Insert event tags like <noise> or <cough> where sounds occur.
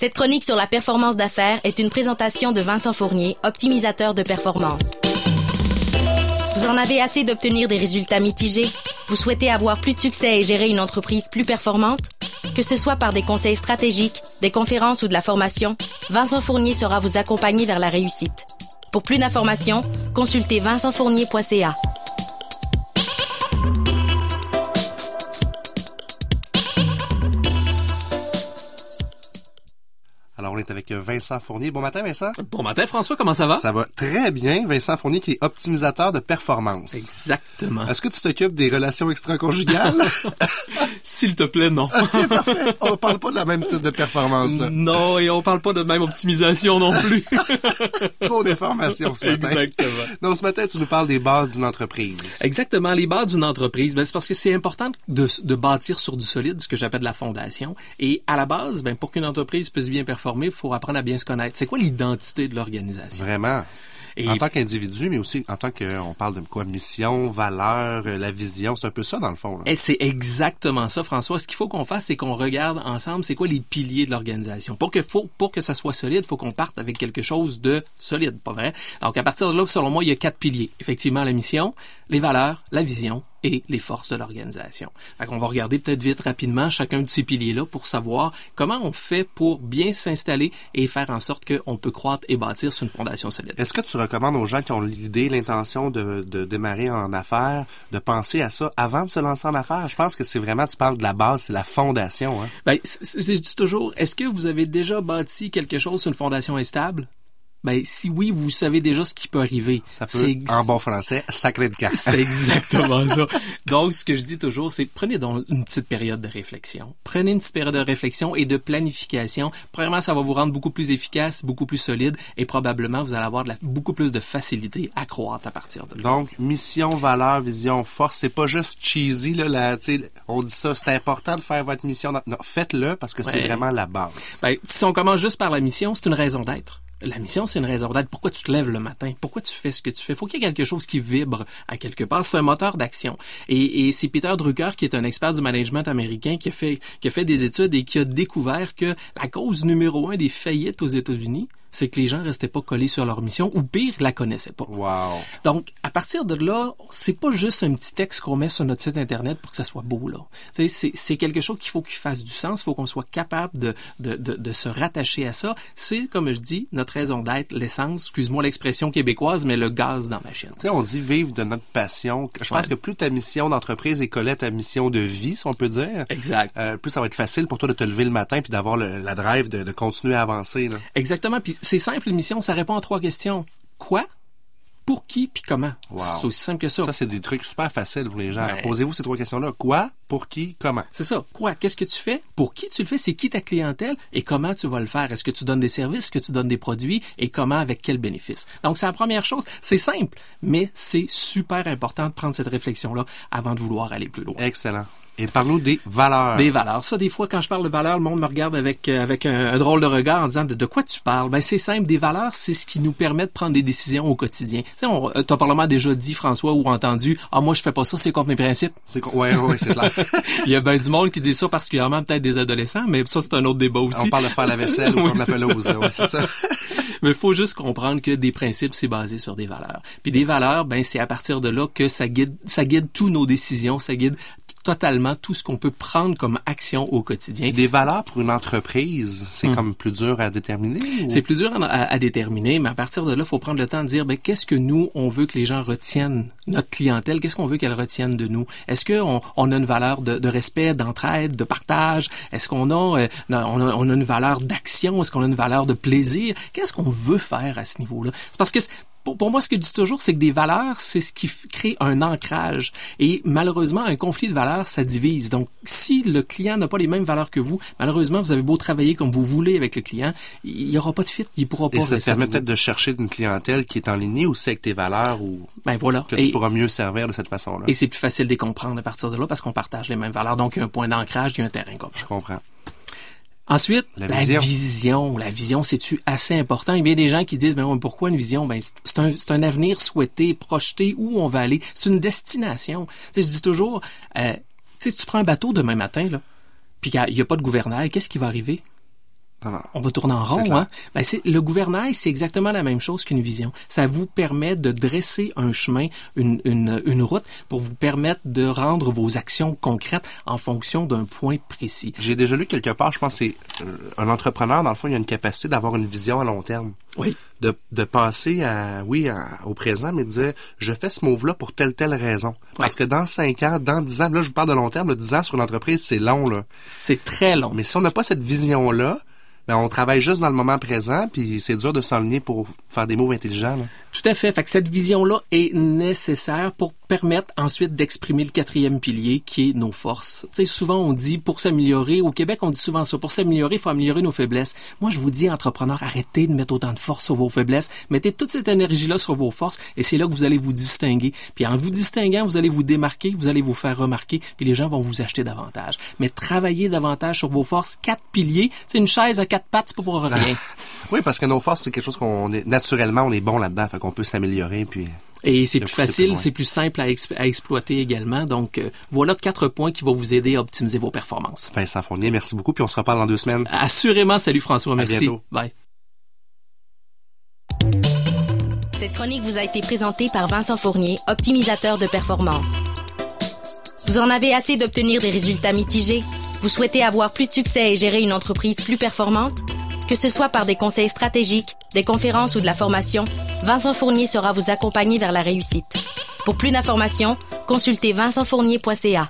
Cette chronique sur la performance d'affaires est une présentation de Vincent Fournier, optimisateur de performance. Vous en avez assez d'obtenir des résultats mitigés? Vous souhaitez avoir plus de succès et gérer une entreprise plus performante? Que ce soit par des conseils stratégiques, des conférences ou de la formation, Vincent Fournier sera vous accompagner vers la réussite. Pour plus d'informations, consultez vincentfournier.ca. on est avec Vincent Fournier. Bon matin, Vincent. Bon matin, François. Comment ça va? Ça va très bien. Vincent Fournier qui est optimisateur de performance. Exactement. Est-ce que tu t'occupes des relations extra-conjugales? <laughs> <laughs> S'il te plaît, non. OK, parfait. On ne parle pas de la même type de performance, là. Non, et on parle pas de même optimisation non plus. <laughs> Trop d'informations ce matin. Exactement. Donc, ce matin, tu nous parles des bases d'une entreprise. Exactement. Les bases d'une entreprise, ben, c'est parce que c'est important de, de bâtir sur du solide, ce que j'appelle la fondation. Et à la base, ben, pour qu'une entreprise puisse bien performer, il faut apprendre à bien se connaître. C'est quoi l'identité de l'organisation? Vraiment. Et- En tant qu'individu, mais aussi en tant que, on parle de quoi, mission, valeur, euh, la vision, c'est un peu ça dans le fond. là. Et c'est exactement ça, François. Ce qu'il faut qu'on fasse, c'est qu'on regarde ensemble, c'est quoi les piliers de l'organisation. Pour que, faut, pour que ça soit solide, faut qu'on parte avec quelque chose de solide, pas vrai? Donc, à partir de là, selon moi, il y a quatre piliers. Effectivement, la mission, les valeurs, la vision et les forces de l'organisation. Qu'on va regarder peut-être vite rapidement chacun de ces piliers-là pour savoir comment on fait pour bien s'installer et faire en sorte qu'on peut croître et bâtir sur une fondation solide. Est-ce que tu recommandes aux gens qui ont l'idée, l'intention de, de démarrer en affaires, de penser à ça avant de se lancer en affaires? Je pense que c'est vraiment, tu parles de la base, c'est la fondation. Hein? Ben, je dis toujours, est-ce que vous avez déjà bâti quelque chose sur une fondation instable? Ben, si oui, vous savez déjà ce qui peut arriver. Ça peut, C'est- en bon français, sacré de camp. <laughs> C'est exactement ça. <laughs> Donc, ce que je dis toujours, c'est prenez donc une petite période de réflexion. Prenez une petite période de réflexion et de planification. Premièrement, ça va vous rendre beaucoup plus efficace, beaucoup plus solide et probablement vous allez avoir de la- beaucoup plus de facilité à croître à partir de là. Donc, mission, valeur, vision, force, c'est pas juste cheesy, là, sais, on dit ça, c'est important de faire votre mission. Non, faites-le parce que c'est vraiment la base. Ben, si on commence juste par la mission, c'est une raison d'être. La mission, c'est une raison d'être. Pourquoi tu te lèves le matin? Pourquoi tu fais ce que tu fais? Faut qu'il y ait quelque chose qui vibre à quelque part. C'est un moteur d'action. Et, et c'est Peter Drucker, qui est un expert du management américain, qui a fait, qui a fait des études et qui a découvert que la cause numéro un des faillites aux États-Unis, c'est que les gens restaient pas collés sur leur mission, ou pire, la connaissaient pas. Wow. Donc, à partir de là, c'est pas juste un petit texte qu'on met sur notre site Internet pour que ça soit beau, là. C'est, quelque chose qu'il faut qu'il fasse du sens, il faut qu'on soit capable de, de, de, de se rattacher à ça. C'est, comme je dis, notre raison d'être, l'essence, excuse-moi l'expression québécoise, mais le gaz dans ma chaîne. Tu sais, on dit vivre de notre passion. Je pense Ouais. que plus ta mission d'entreprise est collée à ta mission de vie, si on peut dire, Exact. euh, plus ça va être facile pour toi de te lever le matin puis d'avoir la drive de, de continuer à avancer. Là. Exactement. Puis c'est simple, une mission, ça répond à trois questions. Quoi? Pour qui? Puis comment? Wow. C'est aussi simple que ça. Ça, c'est des trucs super faciles pour les gens. Ouais. Posez-vous ces trois questions-là. Quoi? Pour qui? Comment? C'est ça. Quoi? Qu'est-ce que tu fais? Pour qui tu le fais? C'est qui ta clientèle? Et comment tu vas le faire? Est-ce que tu donnes des services? Est-ce que tu donnes des produits? Et comment? Avec quel bénéfice? Donc, c'est la première chose. C'est simple, mais c'est super important de prendre cette réflexion-là avant de vouloir aller plus loin. Excellent. Et parle-nous des valeurs. Des valeurs. Ça, des fois, quand je parle de valeurs, le monde me regarde avec euh, avec un, un drôle de regard en disant de, de quoi tu parles? Ben c'est simple. Des valeurs, c'est ce qui nous permet de prendre des décisions au quotidien. Tu sais, on- euh, t'as probablement déjà dit François ou entendu. Ah moi je fais pas ça, c'est contre mes principes. C'est? Ouais, ouais, c'est clair. <laughs> Il y a ben du monde qui dit ça particulièrement peut-être des adolescents, mais ça c'est un autre débat aussi. on parle de faire la vaisselle ou <laughs> Oui, comme la pelouse. là. Ouais, c'est ça. <laughs> Mais faut juste comprendre que des principes, c'est basé sur des valeurs. Puis des valeurs, ben c'est à partir de là que ça guide, ça guide tous nos décisions, ça guide totalement tout ce qu'on peut prendre comme action au quotidien. Des valeurs pour une entreprise, c'est comme plus dur à déterminer? ou- Hmm. C'est plus dur à, à déterminer, mais à partir de là, il faut prendre le temps de dire, ben, qu'est-ce que nous, on veut que les gens retiennent, notre clientèle, qu'est-ce qu'on veut qu'elle retienne de nous? Est-ce qu'on on a une valeur de, de respect, d'entraide, de partage? Est-ce qu'on a, euh, on a, on a une valeur d'action? Est-ce qu'on a une valeur de plaisir? Qu'est-ce qu'on veut faire à ce niveau-là? C'est parce que pour, pour moi, ce que je dis toujours, c'est que des valeurs, c'est ce qui crée un ancrage. Et malheureusement, un conflit de valeurs, ça divise. Donc, si le client n'a pas les mêmes valeurs que vous, malheureusement, vous avez beau travailler comme vous voulez avec le client, il n'y aura pas de fit, il pourra pas Et ça te permet peut-être de chercher une clientèle qui est en ligne aussi avec tes valeurs ou Ben voilà. que tu Et, pourras mieux servir de cette façon-là. et c'est plus facile de les comprendre à partir de là parce qu'on partage les mêmes valeurs. Donc, il y a un point d'ancrage, il y a un terrain commun. Je comprends. Ensuite, La la, vision. vision. La vision, c'est-tu assez important? Il y a bien des gens qui disent, ben ouais, pourquoi une vision? Ben, c'est- un, c'est un avenir souhaité, projeté, où on va aller. C'est une destination. Tu sais, je dis toujours, euh, tu sais, si tu prends un bateau demain matin, là, puis qu'il n'y a pas de gouvernail, qu'est-ce qui va arriver? On va tourner en rond. Hein? Ben, c'est, le gouvernail, c'est exactement la même chose qu'une vision. Ça vous permet de dresser un chemin, une, une, une route pour vous permettre de rendre vos actions concrètes en fonction d'un point précis. J'ai déjà lu quelque part, je pense c'est euh, un entrepreneur, dans le fond, il a une capacité d'avoir une vision à long terme. Oui. De, de passer à, oui, au présent, mais de dire, je fais ce move-là pour telle, telle raison. Parce que dans 5 ans, dans 10 ans, là, je vous parle de long terme, là, 10 ans sur une entreprise, c'est long, là. C'est très long. Mais si on n'a pas cette vision-là, ben, on travaille juste dans le moment présent, puis c'est dur de s'enligner pour faire des moves intelligents. Là. Tout à fait. Fait que cette vision-là est nécessaire pour permettre ensuite d'exprimer le quatrième pilier qui est nos forces. Tu sais, souvent on dit pour s'améliorer, au Québec on dit souvent ça, pour s'améliorer, il faut améliorer nos faiblesses. Moi je vous dis, entrepreneurs, arrêtez de mettre autant de force sur vos faiblesses, mettez toute cette énergie-là sur vos forces et c'est là que vous allez vous distinguer. Puis en vous distinguant, vous allez vous démarquer, vous allez vous faire remarquer, puis les gens vont vous acheter davantage. Mais travaillez davantage sur vos forces, quatre piliers. C'est une chaise à quatre pattes, c'est pas pour rien. <laughs> oui, parce que nos forces, c'est quelque chose qu'on est naturellement, on est bon là-dedans, fait qu'on peut s'améliorer puis et c'est plus facile, c'est plus simple à, exploiter également. Donc, euh, voilà quatre points qui vont vous aider à optimiser vos performances. Vincent Fournier, merci beaucoup. Puis on se reparle dans deux semaines. Assurément. Salut François. Merci. Bye. Cette chronique vous a été présentée par Vincent Fournier, optimisateur de performance. Vous en avez assez d'obtenir des résultats mitigés? Vous souhaitez avoir plus de succès et gérer une entreprise plus performante? Que ce soit par des conseils stratégiques, des conférences ou de la formation, Vincent Fournier sera vous accompagner vers la réussite. Pour plus d'informations, consultez vincentfournier.ca.